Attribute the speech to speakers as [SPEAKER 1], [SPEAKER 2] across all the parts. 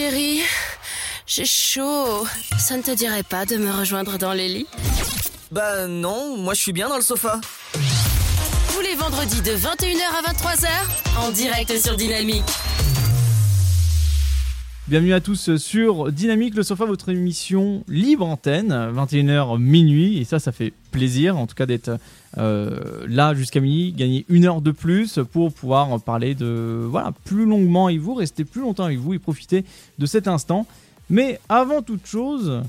[SPEAKER 1] chérie, j'ai chaud. Ça ne te dirait pas de me rejoindre dans les lits?
[SPEAKER 2] Bah non, moi je suis bien dans le sofa.
[SPEAKER 1] Tous les vendredis de 21h à 23h, en direct sur Dynamique.
[SPEAKER 3] Bienvenue à tous sur Dynamique le Sofa, votre émission libre antenne, 21h minuit, et ça, ça fait plaisir en tout cas d'être euh, là jusqu'à minuit, gagner une heure de plus pour pouvoir parler de voilà plus longuement avec vous, rester plus longtemps avec vous et profiter de cet instant. Mais avant toute chose,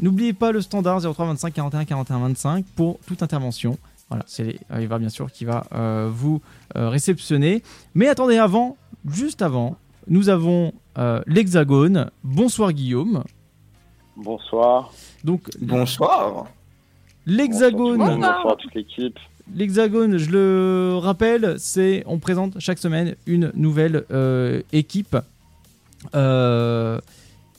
[SPEAKER 3] n'oubliez pas le standard 03 25 41 41 25 pour toute intervention. Voilà, c'est Eva bien sûr qui va euh, vous euh, réceptionner. Mais attendez, avant, juste avant, nous avons euh, l'Hexagone. Bonsoir Guillaume.
[SPEAKER 4] Bonsoir.
[SPEAKER 3] Donc
[SPEAKER 5] Bonsoir.
[SPEAKER 3] l'Hexagone.
[SPEAKER 4] Bonsoir, bonsoir à toute l'équipe.
[SPEAKER 3] L'Hexagone, je le rappelle, c'est on présente chaque semaine une nouvelle euh, équipe. Euh,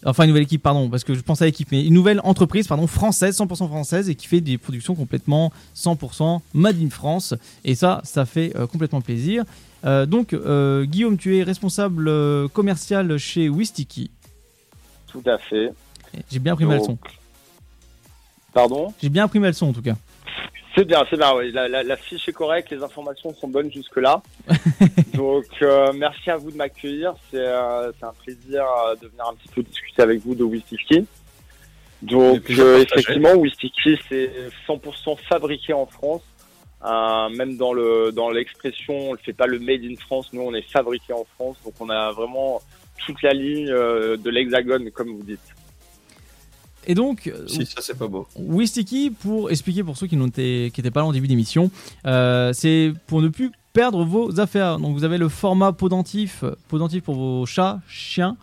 [SPEAKER 3] enfin, une nouvelle équipe, pardon, parce que je pense à l'équipe, mais une nouvelle entreprise, pardon, française, 100% française, et qui fait des productions complètement 100% Made in France. Et ça, ça fait euh, complètement plaisir. Donc, Guillaume, tu es responsable commercial chez Wistiki.
[SPEAKER 4] Tout à fait.
[SPEAKER 3] J'ai bien pris ma leçon.
[SPEAKER 4] Pardon
[SPEAKER 3] J'ai bien pris ma leçon en tout cas.
[SPEAKER 4] C'est bien, c'est bien, oui. La, la- la fiche est correcte, les informations sont bonnes jusque-là. Donc, euh, merci à vous de m'accueillir. C'est euh, c'est un plaisir euh, de venir un petit peu discuter avec vous de Wistiki. Donc, euh, effectivement, Wistiki, c'est 100% fabriqué en France. Euh, même dans le dans l'expression, on ne fait pas le made in France. Nous, on est fabriqué en France. Donc, on a vraiment toute la ligne euh, de l'hexagone, comme vous dites.
[SPEAKER 3] Et donc, euh,
[SPEAKER 5] Si, ça c'est pas beau.
[SPEAKER 3] Wistiki, pour expliquer pour ceux qui n'étaient pas là en début d'émission, euh, c'est pour ne plus perdre vos affaires. Donc vous avez le format podentif, podentif pour vos chats, chiens,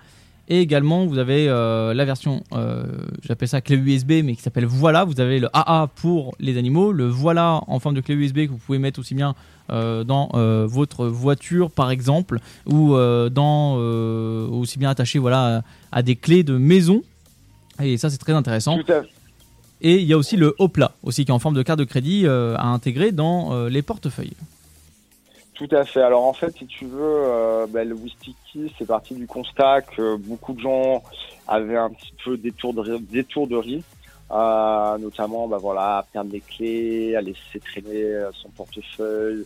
[SPEAKER 3] et également vous avez euh, la version, euh, j'appelle ça clé USB, mais qui s'appelle Voilà. Vous avez le AA pour les animaux, le Voilà en forme de clé USB que vous pouvez mettre aussi bien euh, dans euh, votre voiture par exemple, ou euh, dans aussi bien attaché voilà à, à des clés de maison. Et ça c'est très intéressant.
[SPEAKER 4] Tout à fait.
[SPEAKER 3] Et il y a aussi le Hopla, aussi qui est en forme de carte de crédit euh, à intégrer dans euh, les portefeuilles.
[SPEAKER 4] Tout à fait. Alors en fait, si tu veux, euh, bah, le Wistiki, c'est parti du constat que beaucoup de gens avaient un petit peu d'étourderie, d'étourderie euh, notamment, bah voilà, à perdre les clés, à laisser traîner son portefeuille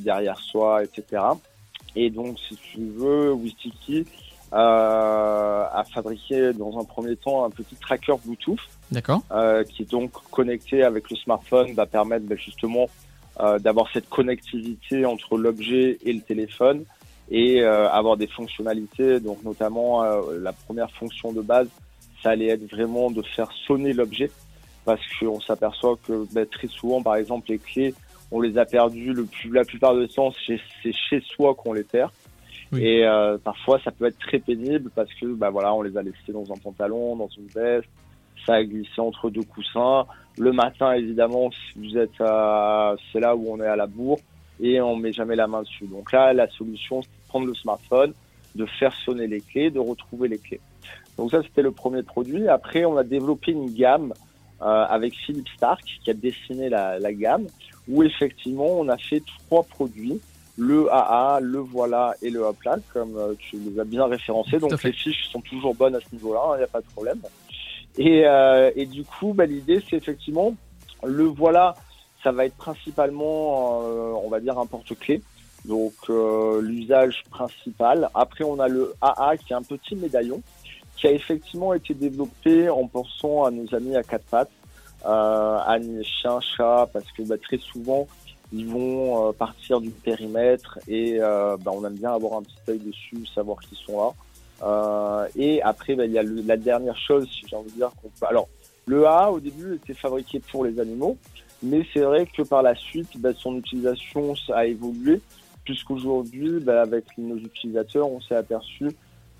[SPEAKER 4] derrière soi, etc. Et donc, si tu veux, Wistiki euh, a fabriqué dans un premier temps un petit tracker Bluetooth
[SPEAKER 3] D'accord
[SPEAKER 4] euh, qui est donc connecté avec le smartphone va permettre ben, justement euh, d'avoir cette connectivité entre l'objet et le téléphone et euh, avoir des fonctionnalités. Donc notamment euh, la première fonction de base, ça allait être vraiment de faire sonner l'objet parce qu'on s'aperçoit que ben, très souvent, par exemple, les clés, on les a perdues le plus, la plupart du temps, c'est chez soi qu'on les perd. Et euh, parfois, ça peut être très pénible parce que, bah voilà, on les a laissés dans un pantalon, dans une veste, ça a glissé entre deux coussins. Le matin, évidemment, si vous êtes à, c'est là où on est à la bourre et on met jamais la main dessus. Donc là, la solution, c'est de prendre le smartphone, de faire sonner les clés, de retrouver les clés. Donc ça, c'était le premier produit. Après, on a développé une gamme euh, avec Philippe Stark qui a dessiné la, la gamme où effectivement, on a fait trois produits. Le AA, le Voilà et le Hopla, comme euh, tu les as bien référencés. Donc les fiches sont toujours bonnes à ce niveau-là, il n'y a pas de problème. Et, euh, et du coup, bah, l'idée, c'est effectivement, le voilà, ça va être principalement, euh, on va dire, un porte-clés. Donc, euh, l'usage principal. Après, on a le AA, qui est un petit médaillon, qui a effectivement été développé en pensant à nos amis à quatre pattes, euh, à les chiens, chats, parce que bah, très souvent, ils vont euh, partir du périmètre et euh, bah, on aime bien avoir un petit œil dessus, savoir qu'ils sont là. Euh, et après, bah, il y a le- la dernière chose, si j'ai envie de dire peut. Alors, le A au début était fabriqué pour les animaux, mais c'est vrai que par la suite, bah, son utilisation a évolué, puisqu'aujourd'hui, avec nos utilisateurs, on s'est aperçu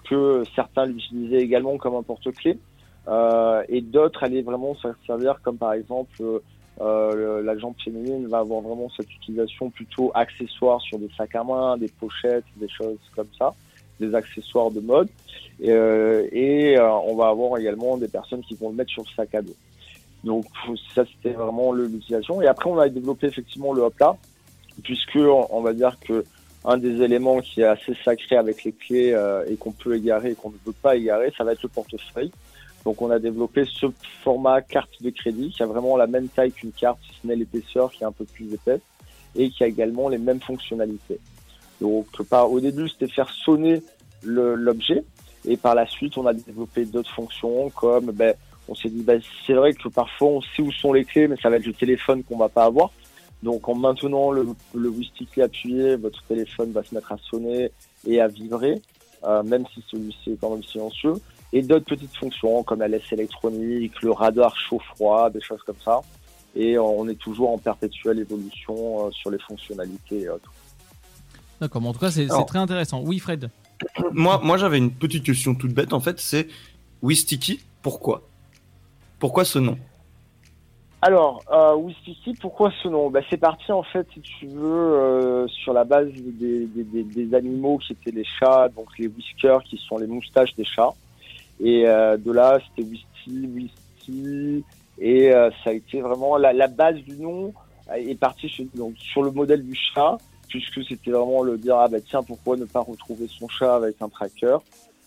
[SPEAKER 4] que certains l'utilisaient également comme un porte-clés, euh, et d'autres allaient vraiment se servir comme par exemple euh, la jambe féminine va avoir vraiment cette utilisation plutôt accessoire sur des sacs à main, des pochettes, des choses comme ça, des accessoires de mode. Et, euh, et euh, on va avoir également des personnes qui vont le mettre sur le sac à dos. Donc ça c'était vraiment l'utilisation. Et après on a développé effectivement le hop là, puisque on, on va dire que un des éléments qui est assez sacré avec les clés euh, et qu'on peut égarer et qu'on ne peut pas égarer, ça va être le portefeuille. Donc on a développé ce format carte de crédit qui a vraiment la même taille qu'une carte, si ce n'est l'épaisseur qui est un peu plus épaisse et qui a également les mêmes fonctionnalités. Donc au début c'était faire sonner l'objet et par la suite on a développé d'autres fonctions comme ben, on s'est dit ben, c'est vrai que parfois on sait où sont les clés mais ça va être le téléphone qu'on va pas avoir. Donc en maintenant le, le joystick appuyé, votre téléphone va se mettre à sonner et à vibrer, euh, même si celui-ci est quand même silencieux et d'autres petites fonctions comme la laisse électronique, le radar chaud-froid, des choses comme ça. Et on est toujours en perpétuelle évolution euh, sur les fonctionnalités et autres.
[SPEAKER 3] D'accord, en tout cas c'est très intéressant. Oui Fred
[SPEAKER 5] Moi, moi j'avais une petite question toute bête en fait, c'est Wistiki, pourquoi? Pourquoi ce nom?
[SPEAKER 4] Alors, euh, Wistiki, pourquoi ce nom? Bah, C'est parti en fait, si tu veux, euh, sur la base des, des, des, animaux qui étaient les chats, donc les whiskers qui sont les moustaches des chats. Et euh, de là, c'était Whisky, Whisky. Et euh, ça a été vraiment la, la, base du nom est partie sur, donc, sur le modèle du chat, puisque c'était vraiment le dire ah bah tiens pourquoi ne pas retrouver son chat avec un tracker?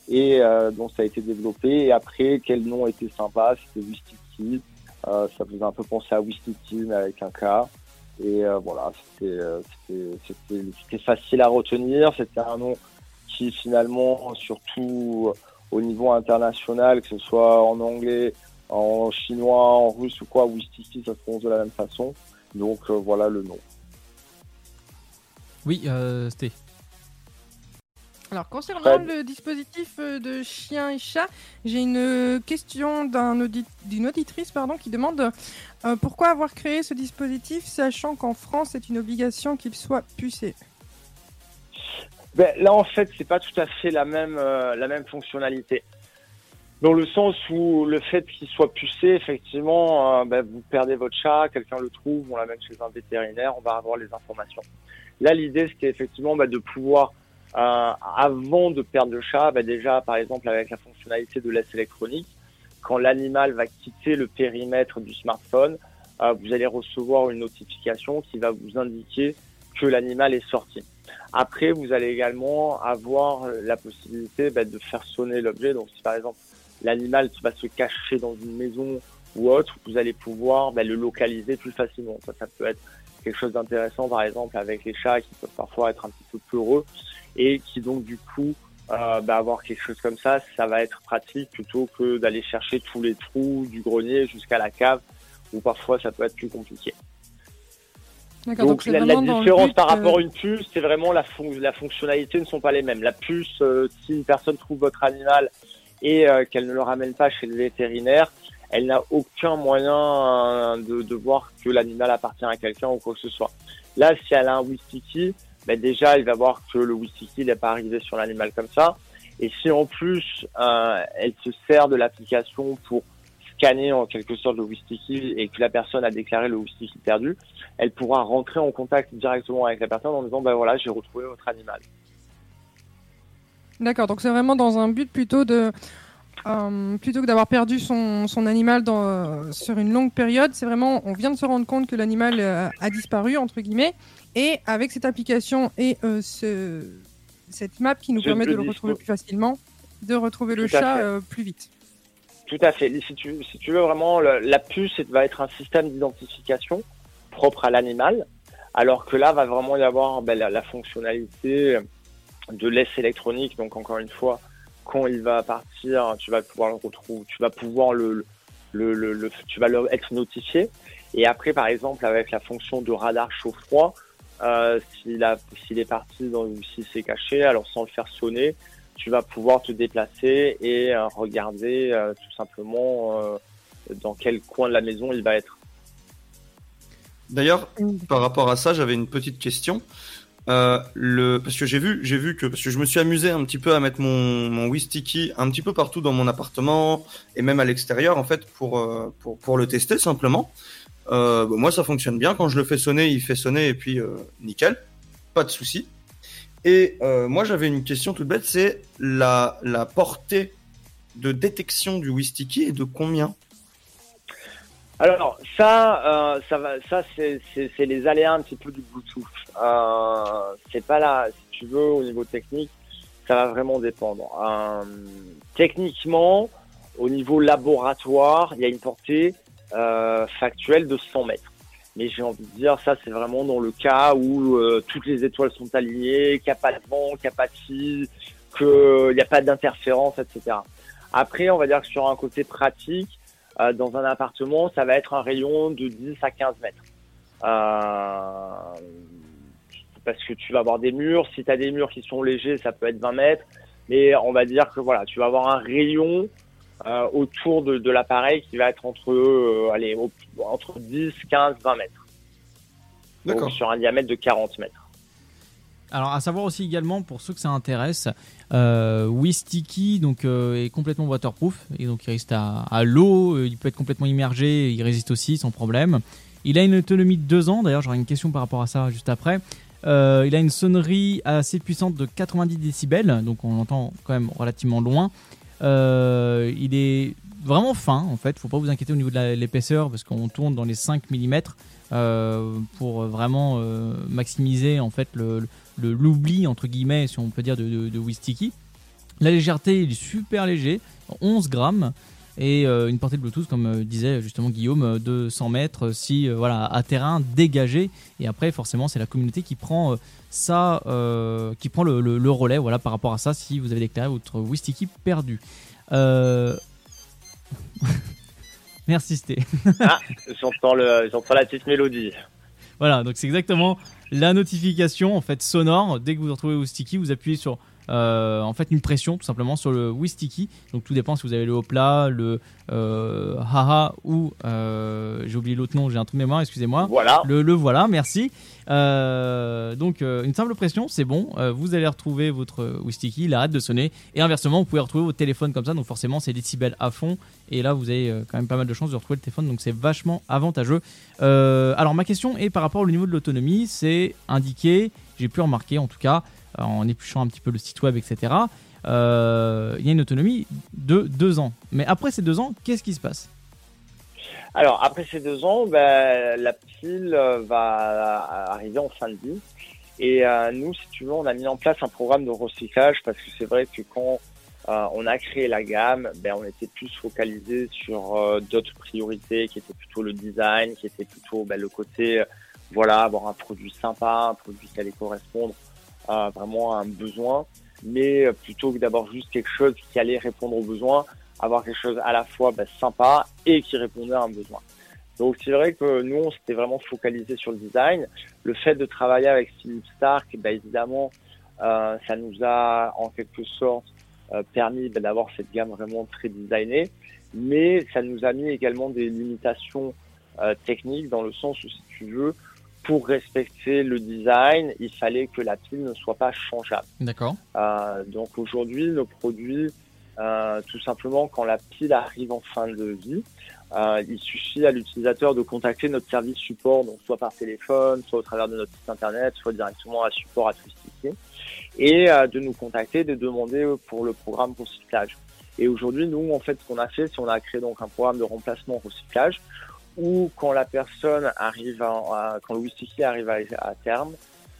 [SPEAKER 4] Et euh, donc ça a été développé. Et après quel nom était sympa? C'était Wistiki. Euh, ça faisait un peu penser à Wistiki mais avec un K. Et euh, voilà, c'était facile à retenir. C'était un nom qui finalement, surtout au niveau international, que ce soit en anglais, en chinois, en russe ou quoi, Wistiki, ça se prononce de la même façon. Donc euh, voilà le nom.
[SPEAKER 3] Oui, euh, c'était.
[SPEAKER 6] Alors concernant le dispositif euh, de chien et chat, j'ai une question d'une auditrice pardon, qui demande euh, pourquoi avoir créé ce dispositif sachant qu'en France c'est une obligation qu'il soit pucé?
[SPEAKER 4] Ben, là, en fait, c'est pas tout à fait la même, euh, la même fonctionnalité. Dans le sens où le fait qu'il soit pucé, effectivement, euh, ben, vous perdez votre chat, quelqu'un le trouve, on l'amène chez un vétérinaire, on va avoir les informations. Là, l'idée, c'était effectivement ben, de pouvoir, euh, avant de perdre le chat, ben, déjà, par exemple, avec la fonctionnalité de laisse électronique, quand l'animal va quitter le périmètre du smartphone, vous allez recevoir une notification qui va vous indiquer que l'animal est sorti. Après, vous allez également avoir la possibilité bah, de faire sonner l'objet. Donc, si par exemple l'animal va se cacher dans une maison ou autre, vous allez pouvoir bah, le localiser plus facilement. Ça, peut être quelque chose d'intéressant, par exemple, avec les chats qui peuvent parfois être un petit peu peureux et qui donc du coup euh, bah, avoir quelque chose comme ça, ça va être pratique plutôt que d'aller chercher tous les trous du grenier jusqu'à la cave où parfois ça peut être plus compliqué. Donc, la, différence par rapport à une puce, c'est vraiment la, la fonctionnalité ne sont pas les mêmes. La puce, euh, si une personne trouve votre animal et euh, qu'elle ne le ramène pas chez le vétérinaire, elle n'a aucun moyen euh, de, de, voir que l'animal appartient à quelqu'un ou quoi que ce soit. Là, si elle a un Wistiki, ben déjà, il va voir que le Wistiki n'est pas arrivé sur l'animal comme ça. Et si en plus, elle se sert de l'application pour scanner en quelque sorte le Wistiki et que la personne a déclaré le Wistiki perdu, elle pourra rentrer en contact directement avec la personne en disant ben voilà j'ai retrouvé votre animal.
[SPEAKER 6] D'accord, donc c'est vraiment dans un but plutôt de euh, plutôt que d'avoir perdu son, son animal dans, euh, sur une longue période, c'est vraiment on vient de se rendre compte que l'animal euh, a disparu entre guillemets et avec cette application et ce, cette map qui nous permet de le retrouver plus facilement, de retrouver le chat plus vite.
[SPEAKER 4] Tout à fait. Si tu, si tu veux vraiment, la puce va être un système d'identification propre à l'animal, alors que là va vraiment y avoir ben, la, fonctionnalité de laisse électronique. Donc encore une fois, quand il va partir, tu vas pouvoir le retrouver, tu vas pouvoir le, le, le, tu vas être notifié. Et après, par exemple, avec la fonction de radar chaud-froid, euh, s'il est parti ou s'il s'est caché, alors sans le faire sonner, tu vas pouvoir te déplacer et euh, regarder euh, tout simplement euh, dans quel coin de la maison il va être.
[SPEAKER 5] D'ailleurs, par rapport à ça, j'avais une petite question. le parce que j'ai vu j'ai vu que parce que je me suis amusé un petit peu à mettre mon mon Wistiki un petit peu partout dans mon appartement et même à l'extérieur en fait pour pour pour le tester simplement. Euh, moi ça fonctionne bien. Quand je le fais sonner il fait sonner et puis nickel. Pas de souci et euh, moi, j'avais une question toute bête, c'est la, portée de détection du Wistiki et de combien?
[SPEAKER 4] Alors ça, euh, ça ça c'est les aléas un petit peu du Bluetooth. Euh, c'est pas là, si tu veux, au niveau technique, ça va vraiment dépendre. Euh, techniquement, au niveau laboratoire, il y a une portée factuelle de 100 mètres. Mais j'ai envie de dire, ça c'est vraiment dans le cas où euh, toutes les étoiles sont alignées, qu'il n'y a pas de vent, qu'il n'y a pas de fil, qu'il n'y a pas d'interférence, etc. Après, on va dire que sur un côté pratique, euh, dans un appartement, ça va être un rayon de 10 à 15 mètres. Euh, parce que tu vas avoir des murs. Si tu as des murs qui sont légers, ça peut être 20 mètres. Mais on va dire que voilà, tu vas avoir un rayon euh, autour de, de l'appareil qui va être entre, euh, allez, au- entre 10, 15, 20 mètres. Donc,
[SPEAKER 5] D'accord.
[SPEAKER 4] sur un diamètre de 40 mètres.
[SPEAKER 3] Alors, à savoir aussi également, pour ceux que ça intéresse, euh, Wistiki donc, euh, est complètement waterproof. Et donc, il résiste à, à l'eau, euh, il peut être complètement immergé, il résiste aussi sans problème. Il a une autonomie de 2 ans. D'ailleurs, j'aurai une question par rapport à ça juste après. Euh, il a une sonnerie assez puissante de 90 décibels, donc on l'entend quand même relativement loin. Euh, il est vraiment fin en fait, faut pas vous inquiéter au niveau de l'épaisseur parce qu'on tourne dans les 5 mm pour vraiment euh, maximiser en fait l'oubli entre guillemets si on peut dire de, de, de Wistiki. La légèreté il est super léger, 11 grammes et euh, une portée de Bluetooth comme euh, disait justement Guillaume euh, de 100 mètres si voilà à terrain dégagé et après forcément c'est la communauté qui prend ça euh, qui prend le, le- le relais voilà par rapport à ça si vous avez déclaré votre Wistiki perdu. Euh... Merci Sté.
[SPEAKER 4] J'entends le, j'entends la petite mélodie.
[SPEAKER 3] Voilà, donc c'est exactement la notification en fait sonore. Dès que vous retrouvez Wistiki, vous appuyez sur euh, en fait une pression tout simplement sur le Wistiki. Donc tout dépend si vous avez le Hopla, le euh, Haha ou euh, j'ai oublié l'autre nom, j'ai un trou de mémoire, excusez-moi.
[SPEAKER 4] Voilà.
[SPEAKER 3] Le, le voilà, merci. Donc une simple pression, c'est bon. Vous allez retrouver votre Wistiki, il arrête de sonner. Et inversement, vous pouvez retrouver votre téléphone comme ça. Donc forcément, c'est décibels à fond. Et là, vous avez quand même pas mal de chances de retrouver le téléphone. Donc c'est vachement avantageux. Alors ma question est par rapport au niveau de l'autonomie, c'est indiqué, j'ai pu remarquer en tout cas, en épluchant un petit peu le site web, etc. euh, il y a une autonomie de deux ans. Mais après ces deux ans, qu'est-ce qui se passe?
[SPEAKER 4] Alors, après ces deux ans, ben, la pile euh, va arriver en fin de vie. Et euh, nous, si tu veux, on a mis en place un programme de recyclage parce que c'est vrai que quand euh, on a créé la gamme, ben, on était plus focalisé sur euh, d'autres priorités qui étaient plutôt le design, qui était plutôt ben, le côté, euh, voilà, avoir un produit sympa, un produit qui allait correspondre euh, vraiment à un besoin, mais plutôt que d'avoir juste quelque chose qui allait répondre aux besoins, avoir quelque chose à la fois ben, sympa et qui répondait à un besoin. Donc c'est vrai que nous, on s'était vraiment focalisé sur le design. Le fait de travailler avec Philippe Stark, ben, évidemment, euh, ça nous a en quelque sorte euh, permis ben, d'avoir cette gamme vraiment très designée, mais ça nous a mis également des limitations euh, techniques dans le sens où, si tu veux, pour respecter le design, il fallait que la pile ne soit pas changeable.
[SPEAKER 3] D'accord.
[SPEAKER 4] Euh, donc aujourd'hui, nos produits, euh, tout simplement, quand la pile arrive en fin de vie, euh, il suffit à l'utilisateur de contacter notre service support, donc soit par téléphone, soit au travers de notre site internet, soit directement à support à Twistikey, et euh, de nous contacter, de demander pour le programme recyclage. Et aujourd'hui, nous, en fait, ce qu'on a fait, c'est on a créé donc un programme de remplacement recyclage où quand la personne arrive à, à- quand le Wistiki arrive à, à terme,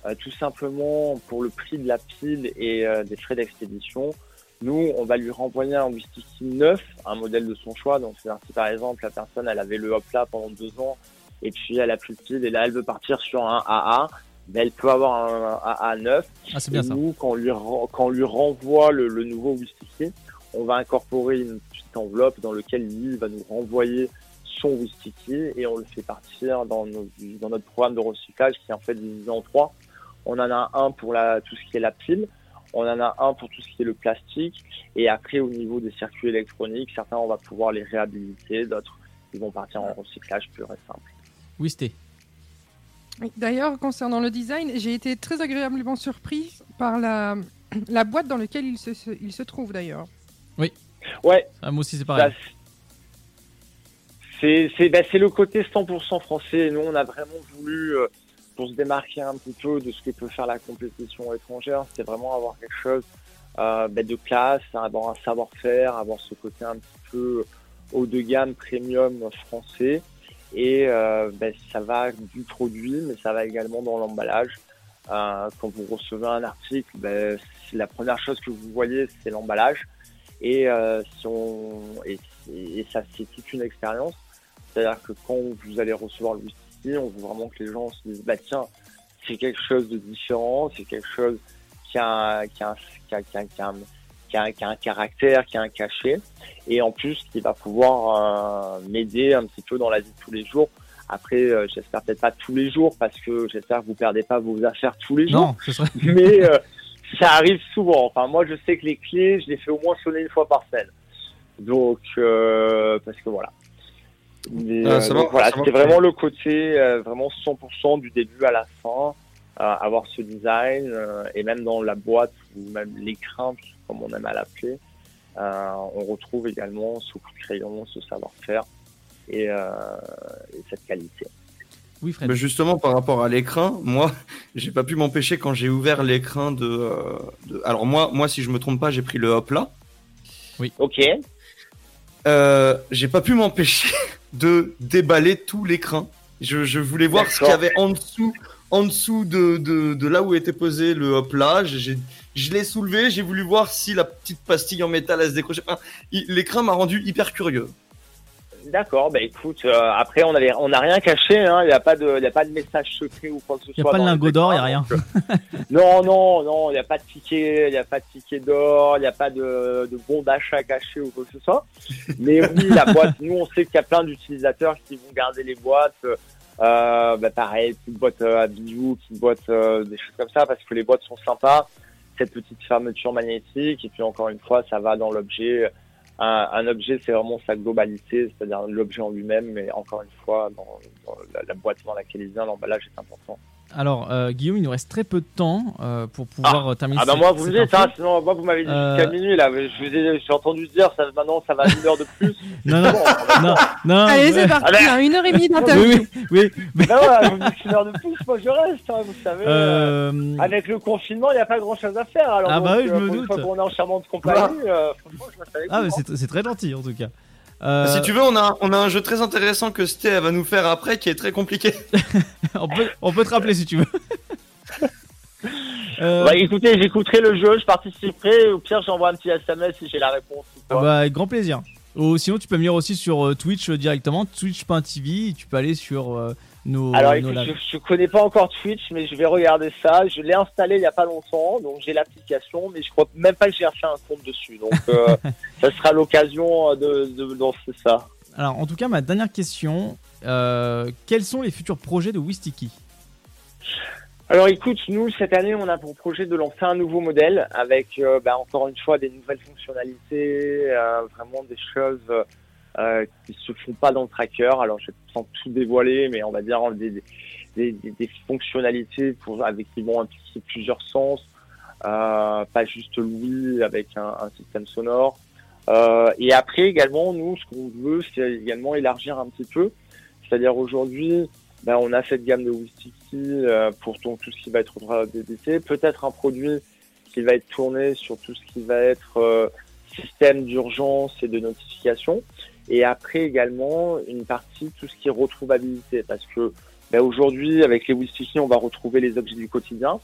[SPEAKER 4] euh, tout simplement pour le prix de la pile et euh, des frais d'expédition, nous on va lui renvoyer un Wistiki neuf, un modèle de son choix. Donc c'est si par exemple la personne elle avait le Hopla pendant deux ans et puis elle a plus de pile et là elle veut partir sur un AA, ben, elle peut avoir un, AA neuf.
[SPEAKER 3] Ah, c'est
[SPEAKER 4] Et
[SPEAKER 3] bien ça.
[SPEAKER 4] nous, quand on lui, quand on lui renvoie le, le nouveau Wistiki, on va incorporer une petite enveloppe dans laquelle lui va nous renvoyer son Wistiki et on le fait partir dans, nos- dans notre programme de recyclage qui est en fait divisé en trois. On en a un pour la, tout ce qui est la pile, on en a un pour tout ce qui est le plastique et après au niveau des circuits électroniques, certains on va pouvoir les réhabiliter, d'autres ils vont partir en recyclage pur et simple.
[SPEAKER 3] Wisté.
[SPEAKER 6] Oui, D'ailleurs, concernant le design, j'ai été très agréablement surpris par la, la boîte dans laquelle il se, se- il se trouve d'ailleurs.
[SPEAKER 4] Ouais,
[SPEAKER 3] Ah, moi aussi c'est pareil.
[SPEAKER 4] C'est c'est le côté 100% français. Nous, on a vraiment voulu, euh, pour se démarquer un petit peu de ce que peut faire la compétition étrangère, c'est vraiment avoir quelque chose euh, bah, de classe, avoir un savoir-faire, avoir ce côté un petit peu haut de gamme, premium français. Et euh, ben, ça va du produit, mais ça va également dans l'emballage. Euh, quand vous recevez un article, ben, la première chose que vous voyez, c'est l'emballage. Et, euh, si on, et ça, c'est toute une expérience. C'est-à-dire que quand vous allez recevoir le whisky, on veut vraiment que les gens se disent, bah tiens, c'est quelque chose de différent, c'est quelque chose qui a, qui a, qui a, qui a, qui a, qui a, qui a un caractère, qui a un cachet, et en plus qui va pouvoir euh, m'aider un petit peu dans la vie de tous les jours. Après, euh, j'espère peut-être pas tous les jours, parce que j'espère que vous perdez pas vos affaires tous les jours,
[SPEAKER 3] Non, ce serait.
[SPEAKER 4] mais euh, ça arrive souvent. Enfin, moi, je sais que les clés, je les fais au moins sonner une fois par semaine. Donc, parce que voilà. Mais,
[SPEAKER 5] Ah,
[SPEAKER 4] euh, donc voilà, c'était vraiment le côté euh, vraiment 100% du début à la fin, euh, avoir ce design euh, et même dans la boîte ou même l'écran, comme on aime à l'appeler, euh, on retrouve également ce coup de crayon, ce savoir-faire et, euh, et cette qualité.
[SPEAKER 3] Oui, Fred.
[SPEAKER 5] Mais justement, par rapport à l'écran, moi, j'ai pas pu m'empêcher quand j'ai ouvert l'écran de, euh, de- Alors moi, moi, si je me trompe pas, j'ai pris le hop là.
[SPEAKER 4] Ok,
[SPEAKER 5] Euh, j'ai pas pu m'empêcher de déballer tout l'écran. Je, je voulais voir ce qu'il y avait en dessous, en dessous de, de, de là où était posé le hop là. Je l'ai soulevé, j'ai voulu voir si la petite pastille en métal elle se décrochait. Enfin, l'écran m'a rendu hyper curieux.
[SPEAKER 4] D'accord. Bah écoute, euh, après on avait, on n'a rien caché, hein. Il n'y a pas de, il y a pas de message secret ou quoi que ce
[SPEAKER 3] Il n'y
[SPEAKER 4] soit.
[SPEAKER 3] a pas de lingot d'or, il n'y a rien.
[SPEAKER 4] euh, Non, non, non, il n'y a pas de ticket, il n'y a pas de ticket d'or, il n'y a pas de, de bon d'achat caché ou quoi que ce soit. Mais oui, la boîte, nous, on sait qu'il y a plein d'utilisateurs qui vont garder les boîtes. Euh, bah pareil, petite boîte à bijoux, petite boîte, euh, des choses comme ça, parce que les boîtes sont sympas. Cette petite fermeture magnétique, et puis encore une fois, ça va dans l'objet. Un, un objet, c'est vraiment sa globalité, c'est-à-dire l'objet en lui-même, mais encore une fois, dans, dans la, la boîte dans laquelle il vient, l'emballage est important.
[SPEAKER 3] Alors, euh, Guillaume, il nous reste très peu de temps euh, pour pouvoir euh, terminer
[SPEAKER 4] Ah bah
[SPEAKER 3] cette-
[SPEAKER 4] moi vous me dites, hein, sinon moi vous m'avez dit
[SPEAKER 3] Euh,
[SPEAKER 4] jusqu'à minuit là, je vous ai, j'ai entendu dire ça maintenant ça va une heure de plus.
[SPEAKER 3] Non, non, non, non.
[SPEAKER 6] Allez, c'est parti,
[SPEAKER 4] Ah ben-
[SPEAKER 6] hein, une heure et demie d'interview.
[SPEAKER 3] Oui, oui, oui.
[SPEAKER 4] ben ouais, vous me dites une heure de plus, moi je reste, hein, vous savez. Avec le confinement, il n'y a pas grand chose à faire. Alors,
[SPEAKER 3] Ah bah
[SPEAKER 4] donc,
[SPEAKER 3] oui, je me
[SPEAKER 4] pour une
[SPEAKER 3] doute.
[SPEAKER 4] fois qu'on est en charmante compagnie, euh, franchement, je reste avec
[SPEAKER 3] Ah,
[SPEAKER 4] vous.
[SPEAKER 3] mais
[SPEAKER 4] hein.
[SPEAKER 3] c'est c'est très gentil en tout cas. Euh,
[SPEAKER 5] Si tu veux, on a, on a un jeu très intéressant que Sté va nous faire après qui est très compliqué.
[SPEAKER 3] on, peut, on peut te rappeler si tu veux. Euh,
[SPEAKER 4] Bah écoutez, j'écouterai le jeu, je participerai. Au pire, j'envoie un petit SMS si j'ai la réponse. ou
[SPEAKER 3] ah
[SPEAKER 4] quoi.
[SPEAKER 3] bah, avec grand plaisir. Ou sinon, tu peux venir aussi sur euh, Twitch euh, directement, twitch.tv. Tu peux aller sur euh, nos.
[SPEAKER 4] Alors
[SPEAKER 3] nos
[SPEAKER 4] écoute, je, je connais pas encore Twitch, mais je vais regarder ça. Je l'ai installé il y a pas longtemps, donc j'ai l'application, mais je crois même pas que j'ai fait un compte dessus. Donc euh, ça sera l'occasion de, de lancer ça.
[SPEAKER 3] Alors, en tout cas, ma dernière question euh, quels sont les futurs projets de Wistiki?
[SPEAKER 4] Alors écoute, nous cette année, on a pour projet de lancer un nouveau modèle avec euh, bah, encore une fois des nouvelles fonctionnalités, euh, vraiment des choses euh, qui se font pas dans le tracker. Alors je vais sans tout dévoiler, mais on va dire des, des, des, des fonctionnalités pour, avec qui vont impliquer plusieurs sens, euh, pas juste l'ouïe avec un, un système sonore. Euh, et après également, nous, ce qu'on veut, c'est également élargir un petit peu. C'est-à-dire aujourd'hui, ben, on a cette gamme de Wistiki euh, pour tout ce qui va être DDT, peut-être un produit qui va être tourné sur tout ce qui va être euh, système d'urgence et de notification, et après également une partie tout ce qui est retrouvabilité, parce que ben, aujourd'hui avec les Wistiki on va retrouver les objets du quotidien,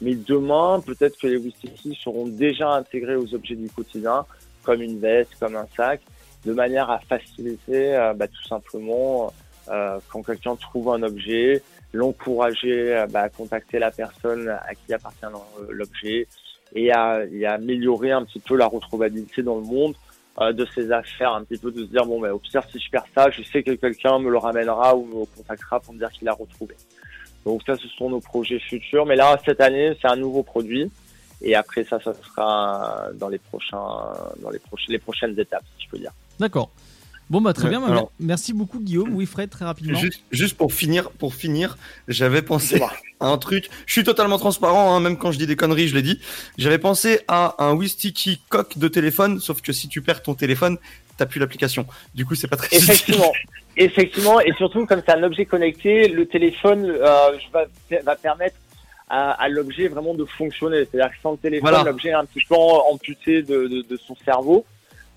[SPEAKER 4] mais demain peut-être que les Wistiki seront déjà intégrés aux objets du quotidien, comme une veste, comme un sac, de manière à faciliter euh, ben, tout simplement quand quelqu'un trouve un objet, l'encourager euh, bah, à contacter la personne à qui appartient l'en- l'objet et à, améliorer un petit peu la retrouvabilité dans le monde euh, de ses affaires, un petit peu de se dire bon, bah, au pire si je perds ça, je sais que quelqu'un me le ramènera ou me contactera pour me dire qu'il l'a retrouvé. Donc ça, ce sont nos projets futurs. Mais là, cette année, c'est un nouveau produit. Et après ça, ça sera dans les prochains, dans les prochaines, les prochaines étapes, si je peux dire.
[SPEAKER 3] D'accord. Bon, bah, très bien. bah,
[SPEAKER 5] alors-
[SPEAKER 3] merci beaucoup, Guillaume. Oui, Fred, très rapidement.
[SPEAKER 5] Juste, juste pour finir, pour finir, j'avais pensé à un truc. Je suis totalement transparent, hein, même quand je dis des conneries, je l'ai dit. J'avais pensé à un Wistiki coque de téléphone, sauf que si tu perds ton téléphone, t'as plus l'application. Du coup, c'est pas très utile.
[SPEAKER 4] Effectivement, effectivement, et surtout comme c'est un objet connecté, le téléphone euh, va, va permettre à, à l'objet vraiment de fonctionner. C'est-à-dire que sans le téléphone,
[SPEAKER 5] Voilà.
[SPEAKER 4] l'objet est un petit peu amputé de, de, de son cerveau,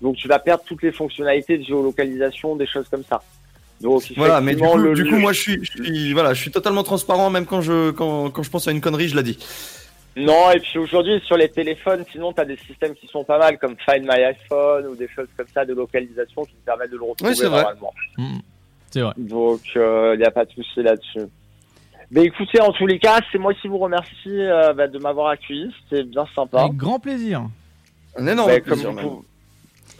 [SPEAKER 4] donc tu vas perdre toutes les fonctionnalités de géolocalisation, des choses comme ça. Donc,
[SPEAKER 5] Voilà, mais du coup,
[SPEAKER 4] le-
[SPEAKER 5] du coup
[SPEAKER 4] le-
[SPEAKER 5] moi, je suis, je suis, voilà, je suis totalement transparent, même quand je, quand, quand je pense à une connerie, je la dis.
[SPEAKER 4] Non, et puis aujourd'hui, sur les téléphones, sinon, tu as des systèmes qui sont pas mal, comme Find My iPhone ou des choses comme ça de localisation qui te permettent de le retrouver
[SPEAKER 5] Oui, c'est vrai.
[SPEAKER 4] normalement.
[SPEAKER 3] Mm. C'est vrai.
[SPEAKER 4] Donc, il n'y a pas de souci là-dessus. Mais écoutez, en tous les cas, c'est moi qui vous remercie euh, bah, de m'avoir accueilli. C'était bien sympa.
[SPEAKER 3] Avec grand plaisir.
[SPEAKER 5] Un énorme
[SPEAKER 4] Bah, comme,
[SPEAKER 5] plaisir,
[SPEAKER 4] vous,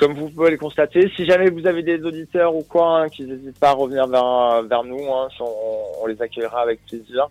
[SPEAKER 4] comme vous pouvez le constater, si jamais vous avez des auditeurs ou quoi, hein, qu'ils n'hésitent pas à revenir vers, vers nous, hein, on, on les accueillera avec plaisir.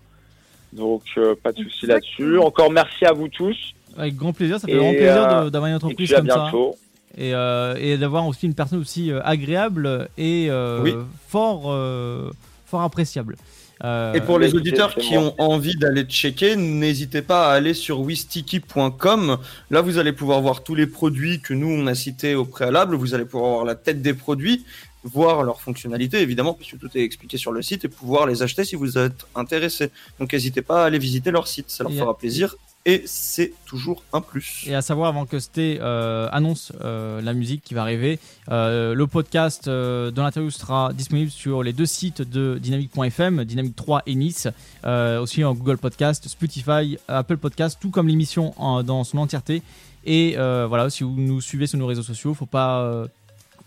[SPEAKER 4] Donc, euh, pas de souci là-dessus. Encore merci à vous tous.
[SPEAKER 3] Avec grand plaisir. Ça fait
[SPEAKER 4] Et,
[SPEAKER 3] vraiment plaisir
[SPEAKER 4] euh,
[SPEAKER 3] d'avoir une
[SPEAKER 4] Et
[SPEAKER 3] entreprise
[SPEAKER 4] puis à
[SPEAKER 3] comme ça.
[SPEAKER 4] bientôt.
[SPEAKER 3] Et, euh, et d'avoir aussi une personne aussi agréable et euh,
[SPEAKER 5] Oui.
[SPEAKER 3] fort, euh, fort appréciable. Euh,
[SPEAKER 5] Et pour les auditeurs qui ont envie d'aller checker, n'hésitez pas à aller sur wistiki.com. Là, vous allez pouvoir voir tous les produits que nous on a cités au préalable. Vous allez pouvoir voir la tête des produits, voir leurs fonctionnalités évidemment, puisque tout est expliqué sur le site, et pouvoir les acheter si vous êtes intéressé. Donc, n'hésitez pas à aller visiter leur site, ça leur
[SPEAKER 3] Et-
[SPEAKER 5] fera plaisir. Et c'est toujours un plus.
[SPEAKER 3] Et à savoir, avant que Sté euh, annonce euh, la musique qui va arriver, euh, le podcast de l'interview sera disponible sur les deux sites de Dynamique.fm, Dynamique 3 et Nice, aussi en Google Podcast, Spotify, Apple Podcast, tout comme l'émission dans son entièreté. Et voilà, si vous nous suivez sur nos réseaux sociaux, faut pas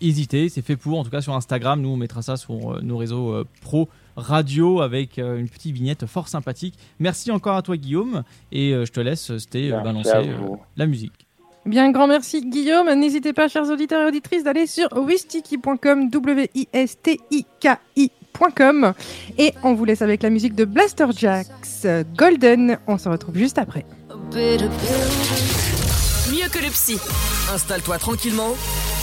[SPEAKER 3] hésiter, c'est fait pour. En tout cas, sur Instagram, nous on mettra ça sur euh, nos réseaux euh, pro radio avec euh, une petite vignette fort sympathique. Merci encore à toi, Guillaume, et euh, je te laisse, euh,
[SPEAKER 4] Merci
[SPEAKER 3] balancer euh, la musique.
[SPEAKER 6] Bien, grand merci Guillaume. N'hésitez pas, chers auditeurs et auditrices, d'aller sur wistiki.com, W-I-S-T-I-K-I.com. Et on vous laisse avec la musique de Blaster Jacks, Golden. On se retrouve juste après.
[SPEAKER 1] Mieux que le psy.
[SPEAKER 2] Installe-toi tranquillement.